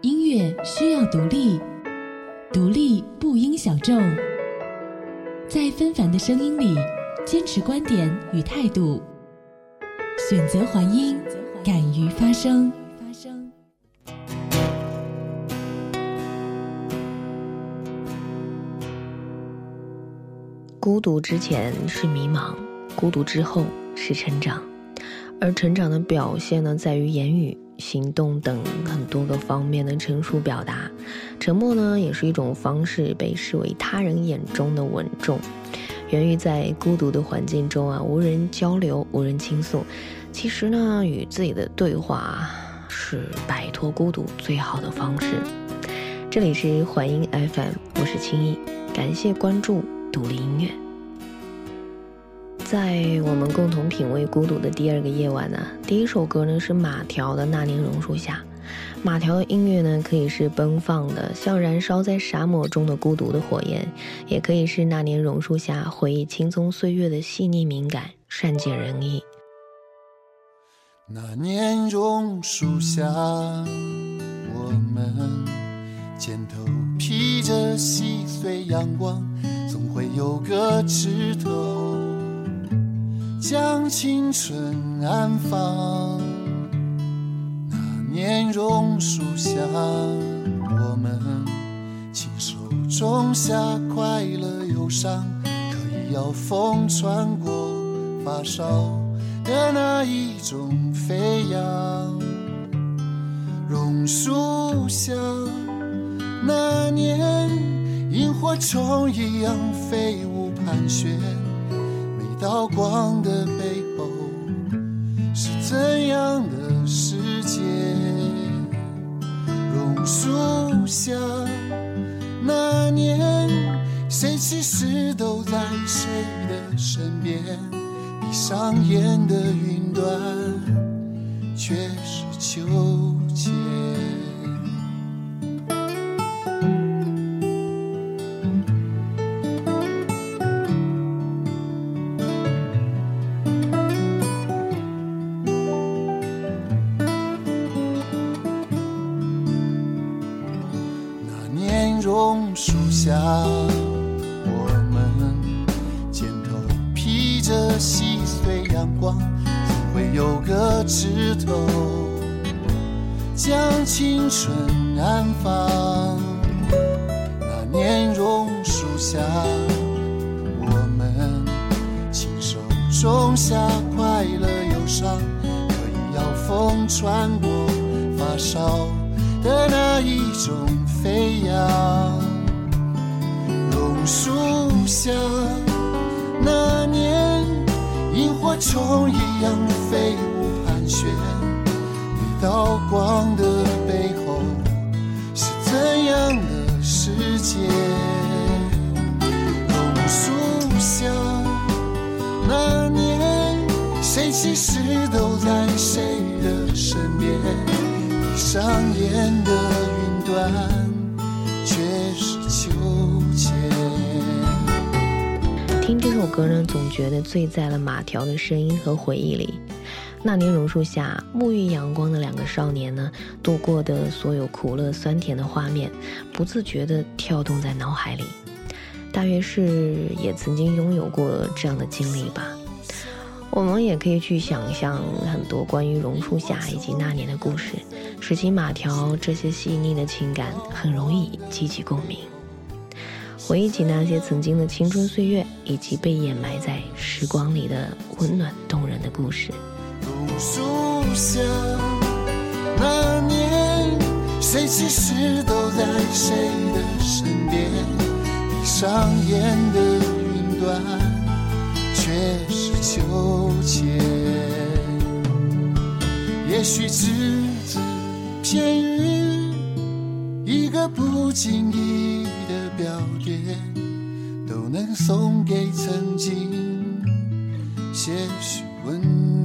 音乐需要独立，独立不应小众。在纷繁的声音里，坚持观点与态度，选择还音，敢于发声。孤独之前是迷茫，孤独之后是成长。而成长的表现呢，在于言语、行动等很多个方面的成熟表达。沉默呢，也是一种方式，被视为他人眼中的稳重。源于在孤独的环境中啊，无人交流，无人倾诉。其实呢，与自己的对话是摆脱孤独最好的方式。这里是环音 FM，我是青艺，感谢关注独立音乐。在我们共同品味孤独的第二个夜晚呢，第一首歌呢是马条的《那年榕树下》。马条的音乐呢，可以是奔放的，像燃烧在沙漠中的孤独的火焰，也可以是那年榕树下回忆青葱岁月的细腻敏感，善解人意。那年榕树下，我们肩头披着细碎阳光，总会有个枝头。将青春安放。那年榕树下，我们亲手种下快乐忧伤，可以要风穿过发梢的那一种飞扬。榕树下，那年萤火虫一样飞舞盘旋。道光的背后是怎样的世界？榕树下那年，谁其实都在谁的身边？闭上眼的云端，却是秋千。将青春安放那年榕树下我们亲手种下快乐忧伤可以摇风穿过发梢的那一种飞扬。榕树下那年萤火虫一样飞舞盘旋道光的背后是怎样的世界？榕树下那年，谁其实都在谁的身边？闭上眼的云端，却是秋千。听这首歌呢，总觉得醉在了马条的声音和回忆里。那年榕树下，沐浴阳光的两个少年呢，度过的所有苦乐酸甜的画面，不自觉地跳动在脑海里。大约是也曾经拥有过这样的经历吧。我们也可以去想象很多关于榕树下以及那年的故事，拾起马条这些细腻的情感，很容易激起共鸣。回忆起那些曾经的青春岁月，以及被掩埋在时光里的温暖动人的故事。树下那年，谁其实都在谁的身边？闭上眼的云端，却是秋千。也许只字片语，一个不经意。的表点，都能送给曾经些许温暖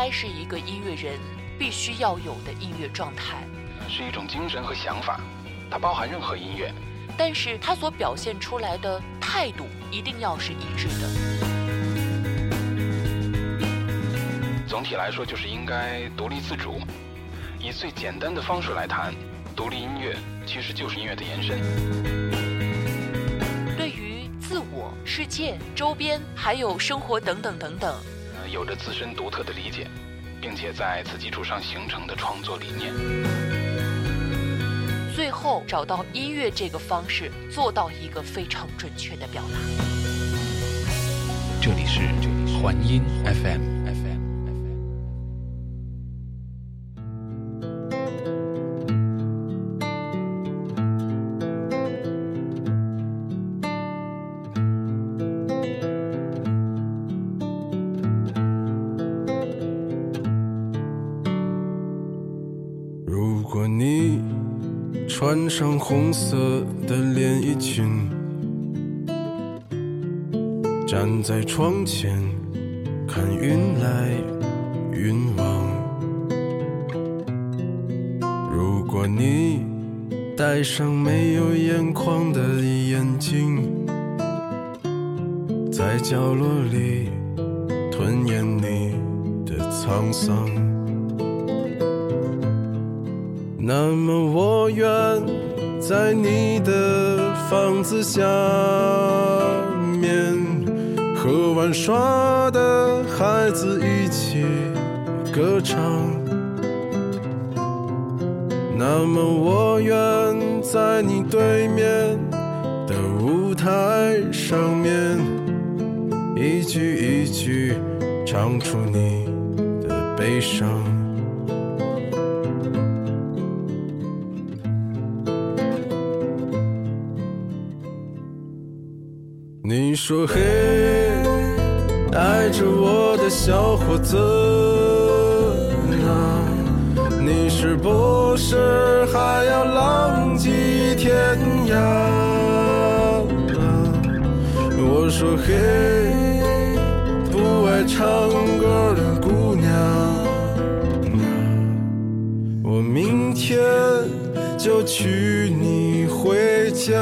该是一个音乐人必须要有的音乐状态，是一种精神和想法，它包含任何音乐。但是它所表现出来的态度一定要是一致的。总体来说，就是应该独立自主。以最简单的方式来谈，独立音乐其实就是音乐的延伸。对于自我、世界、周边，还有生活等等等等，呃，有着自身独特的理解，并且在此基础上形成的创作理念。最后找到音乐这个方式，做到一个非常准确的表达。这里是环音 FM。穿上红色的连衣裙，站在窗前看云来云往。如果你戴上没有眼眶的眼睛，在角落里吞咽你的沧桑。那么我愿在你的房子下面和玩耍的孩子一起歌唱。那么我愿在你对面的舞台上面一句一句唱出你的悲伤。说嘿，爱着我的小伙子啊，你是不是还要浪迹天涯？我说嘿，不爱唱歌的姑娘啊，我明天就娶你回家。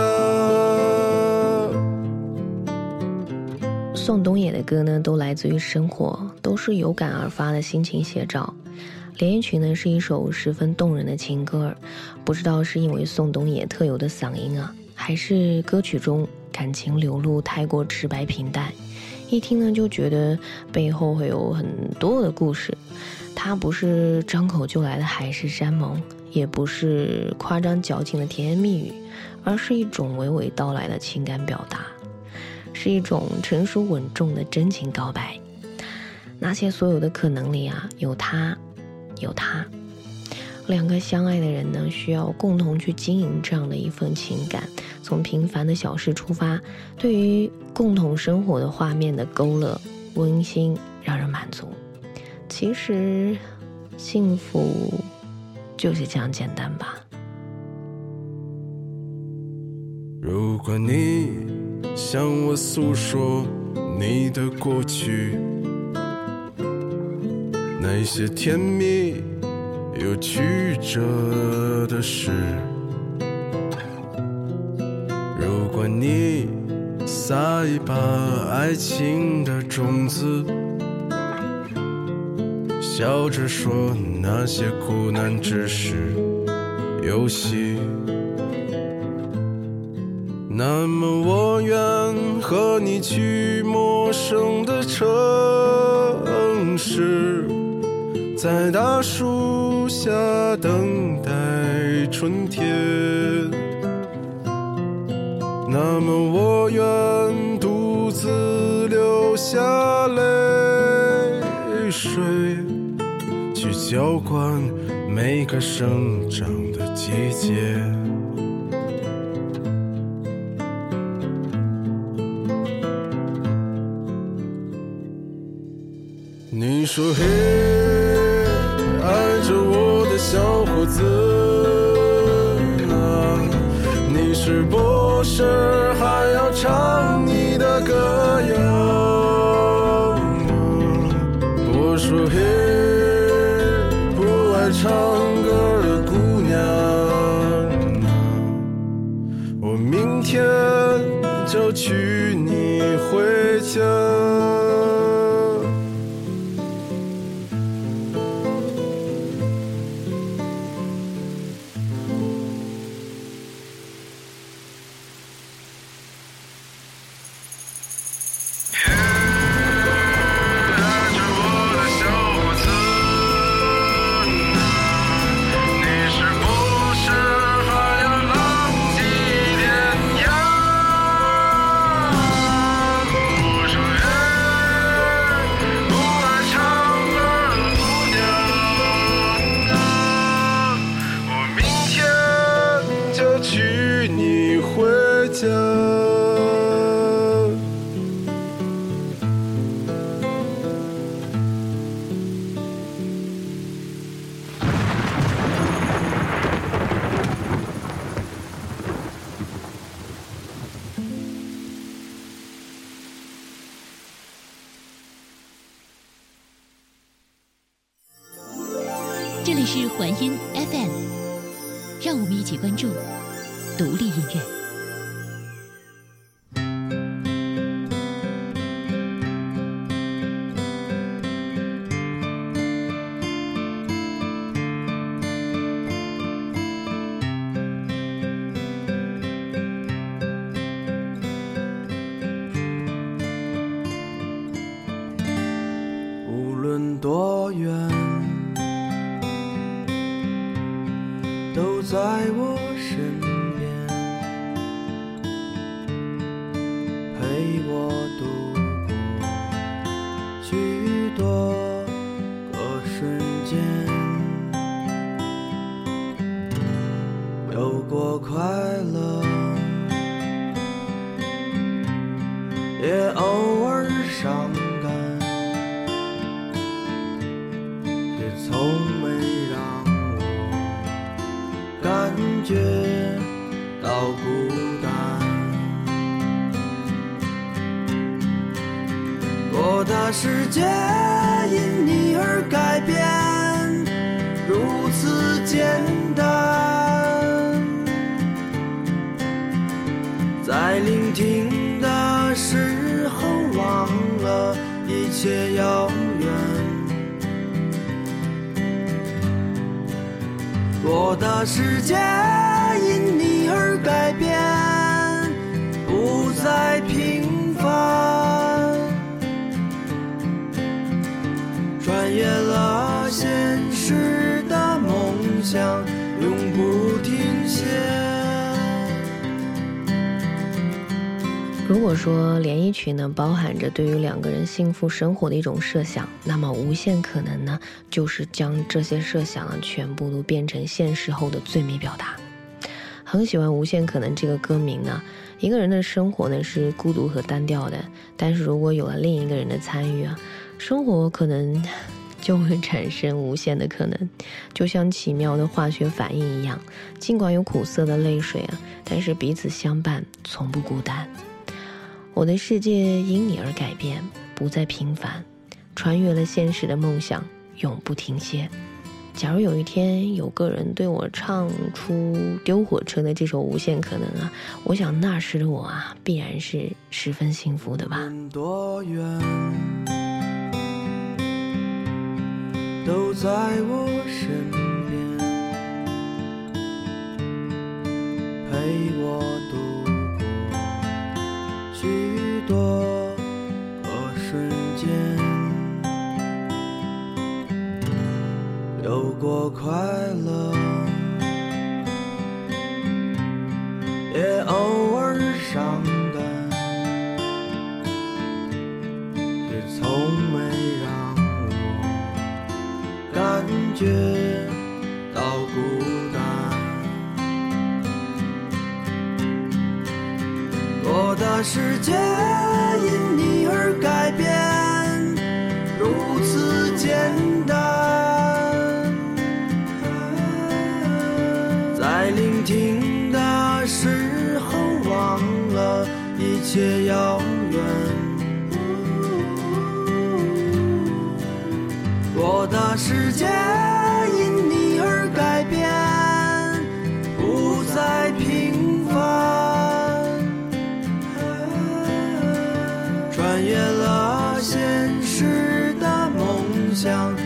宋冬野的歌呢，都来自于生活，都是有感而发的心情写照。连衣裙呢，是一首十分动人的情歌，不知道是因为宋冬野特有的嗓音啊，还是歌曲中感情流露太过直白平淡，一听呢就觉得背后会有很多的故事。它不是张口就来的海誓山盟，也不是夸张矫情的甜言蜜语，而是一种娓娓道来的情感表达。是一种成熟稳重的真情告白。那些所有的可能里啊，有他，有他，两个相爱的人呢，需要共同去经营这样的一份情感。从平凡的小事出发，对于共同生活的画面的勾勒，温馨让人满足。其实，幸福就是这样简单吧。如果你向我诉说你的过去，那些甜蜜又曲折的事，如果你撒一把爱情的种子，笑着说那些苦难只是游戏。那么愿和你去陌生的城市，在大树下等待春天。那么我愿独自流下泪水，去浇灌每个生长的季节。说嘿，爱着我的小伙子啊，你是不是还要唱你的歌谣？我说嘿，不爱唱歌的姑娘啊，我明天就娶你回家。感觉到孤单。我的世界因你而改变，如此简单。在聆听的时候，忘了一切要我的世界因你而改变，不再平凡，穿越了现实的梦想，如果说连衣裙呢包含着对于两个人幸福生活的一种设想，那么无限可能呢就是将这些设想呢全部都变成现实后的最美表达。很喜欢《无限可能》这个歌名呢。一个人的生活呢是孤独和单调的，但是如果有了另一个人的参与啊，生活可能 就会产生无限的可能，就像奇妙的化学反应一样。尽管有苦涩的泪水啊，但是彼此相伴，从不孤单。我的世界因你而改变，不再平凡，穿越了现实的梦想，永不停歇。假如有一天有个人对我唱出《丢火车》的这首《无限可能》啊，我想那时的我啊，必然是十分幸福的吧。多远，都在我身边，陪我度许多个瞬间，有过快想，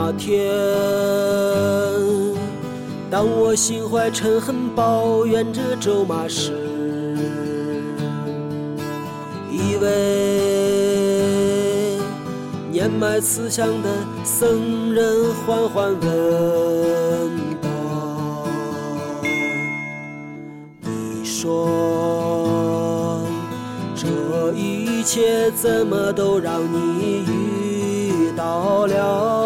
那天。当我心怀嗔恨，抱怨着咒骂时，一位年迈慈祥的僧人缓缓问道：“你说这一切怎么都让你遇到了？”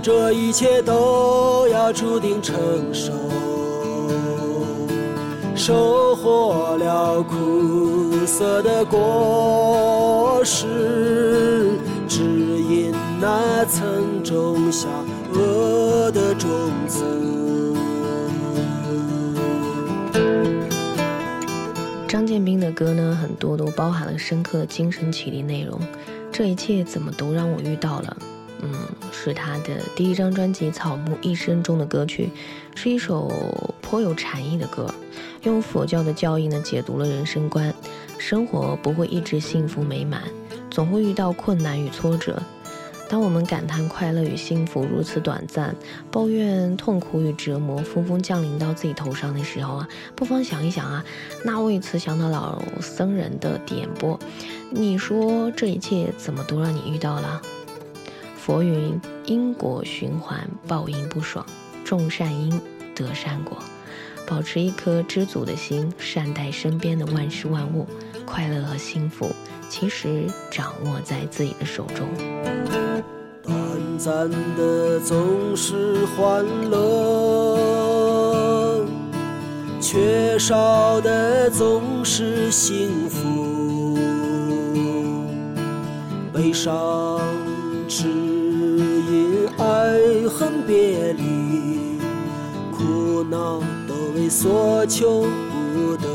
这一切都要注定承受。收获了苦涩的果实，只因那曾种下恶的种子。张建斌的歌呢，很多都包含了深刻的精神启迪内容。这一切怎么都让我遇到了？嗯，是他的第一张专辑《草木一生》中的歌曲，是一首颇有禅意的歌，用佛教的教义呢解读了人生观。生活不会一直幸福美满，总会遇到困难与挫折。当我们感叹快乐与幸福如此短暂，抱怨痛苦与折磨纷纷降临到自己头上的时候啊，不妨想一想啊，那位慈祥的老僧人的点拨，你说这一切怎么都让你遇到了？佛云：因果循环，报应不爽，种善因得善果，保持一颗知足的心，善待身边的万事万物，快乐和幸福。其实掌握在自己的手中。短暂的总是欢乐，缺少的总是幸福。悲伤只爱恨别离，苦恼都为所求不得。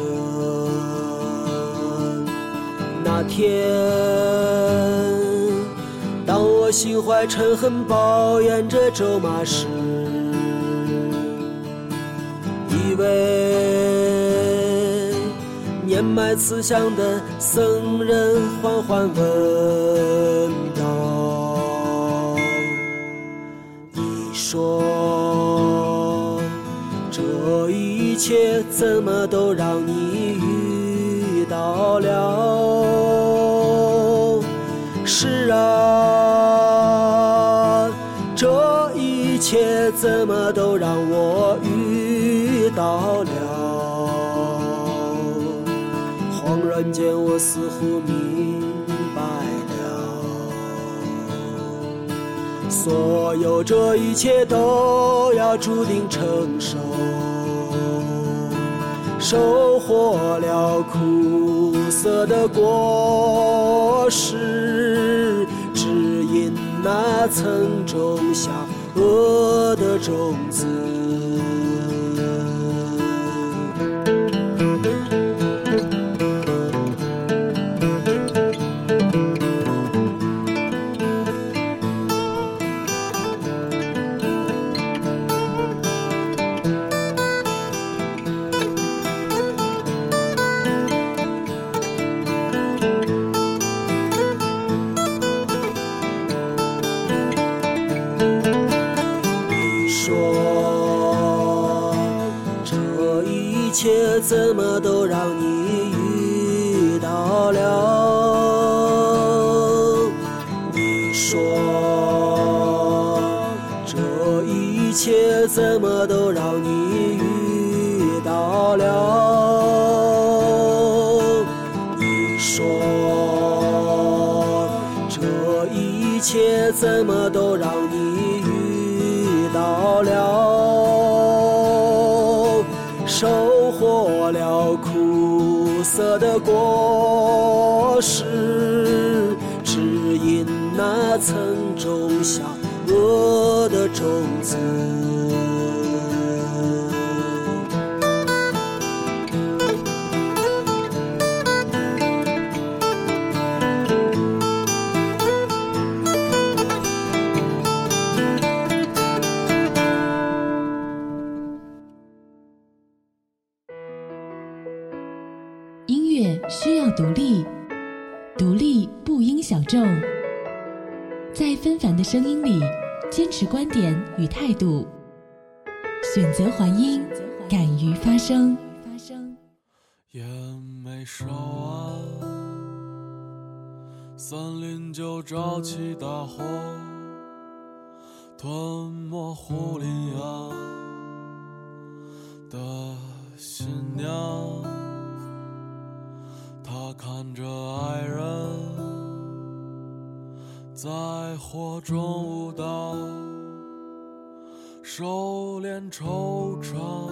那天，当我心怀嗔恨，抱怨着咒骂时，一位年迈慈祥的僧人缓缓问道：“说，这一切怎么都让你遇到了？”是啊，这一切怎么都让我遇到了？恍然间，我似乎明所有这一切都要注定承受。收获了苦涩的果实，只因那曾种下恶的种子。什么都让你遇到了？收。获了苦涩的果实，只因那曾种下恶的种子。在纷繁的声音里坚持观点与态度，选择还音，敢于发声。发声烟没烧完，森林就着起大火，吞没狐狸样的新娘。他看着爱人，在火中舞蹈，收敛惆怅，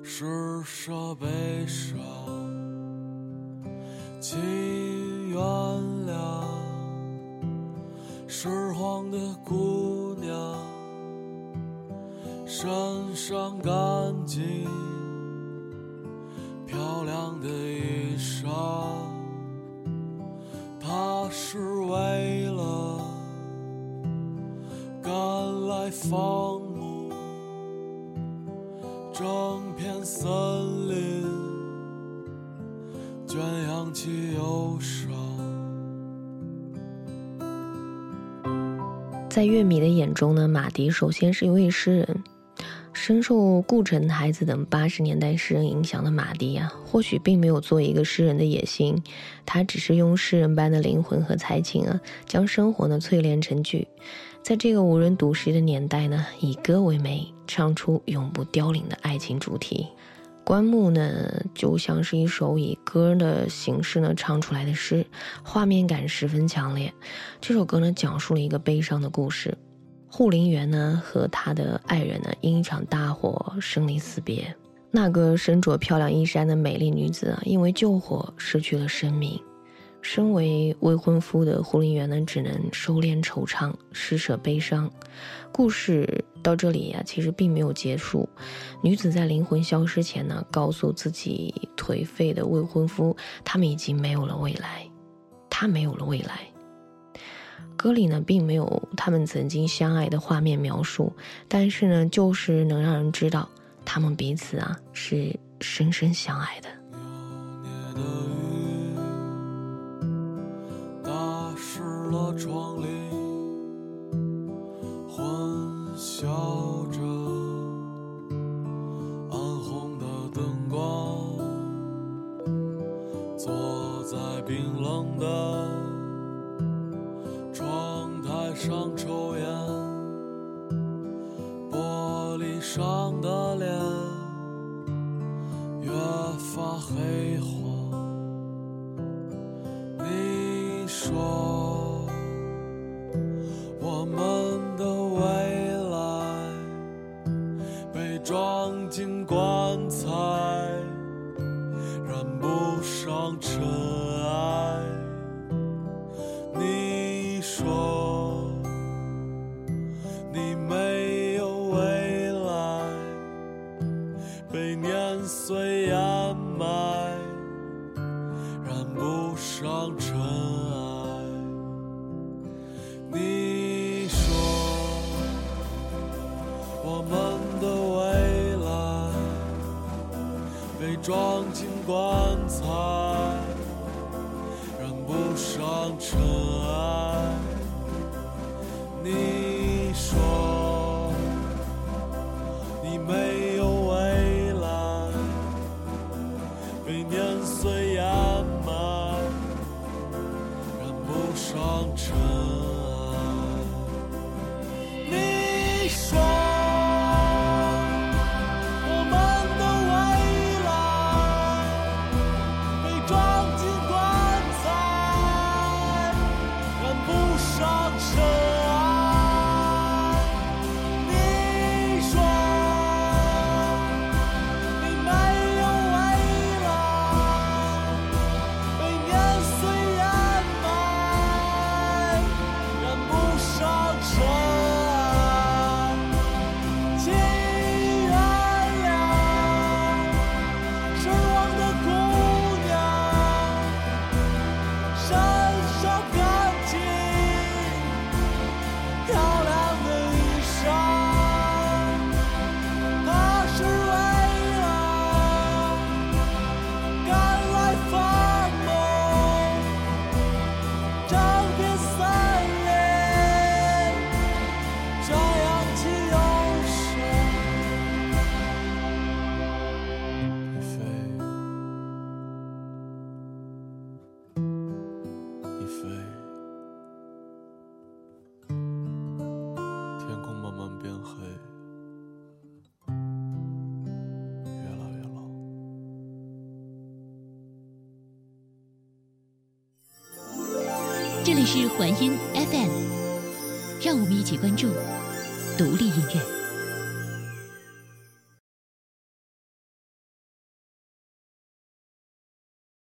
施舍悲伤，请原谅，拾荒的姑娘，身上干净。漂亮的衣裳，是为了赶来放牧。整片森林圈养起忧伤，在乐迷的眼中呢，马迪首先是一位诗人。深受顾城孩子等八十年代诗人影响的马迪啊，或许并没有做一个诗人的野心，他只是用诗人般的灵魂和才情啊，将生活呢淬炼成句。在这个无人读诗的年代呢，以歌为媒，唱出永不凋零的爱情主题。棺木呢，就像是一首以歌的形式呢唱出来的诗，画面感十分强烈。这首歌呢，讲述了一个悲伤的故事。护林员呢和他的爱人呢因一场大火生离死别。那个身着漂亮衣衫的美丽女子啊，因为救火失去了生命。身为未婚夫的护林员呢，只能收敛惆怅，施舍悲伤。故事到这里呀，其实并没有结束。女子在灵魂消失前呢，告诉自己颓废的未婚夫，他们已经没有了未来，他没有了未来。歌里呢，并没有他们曾经相爱的画面描述，但是呢，就是能让人知道他们彼此啊是深深相爱的。打湿了窗棂，混淆着暗红的灯光，坐在冰冷的。上抽烟，玻璃上的脸越发黑黄。你说是环音 FM，让我们一起关注独立音乐。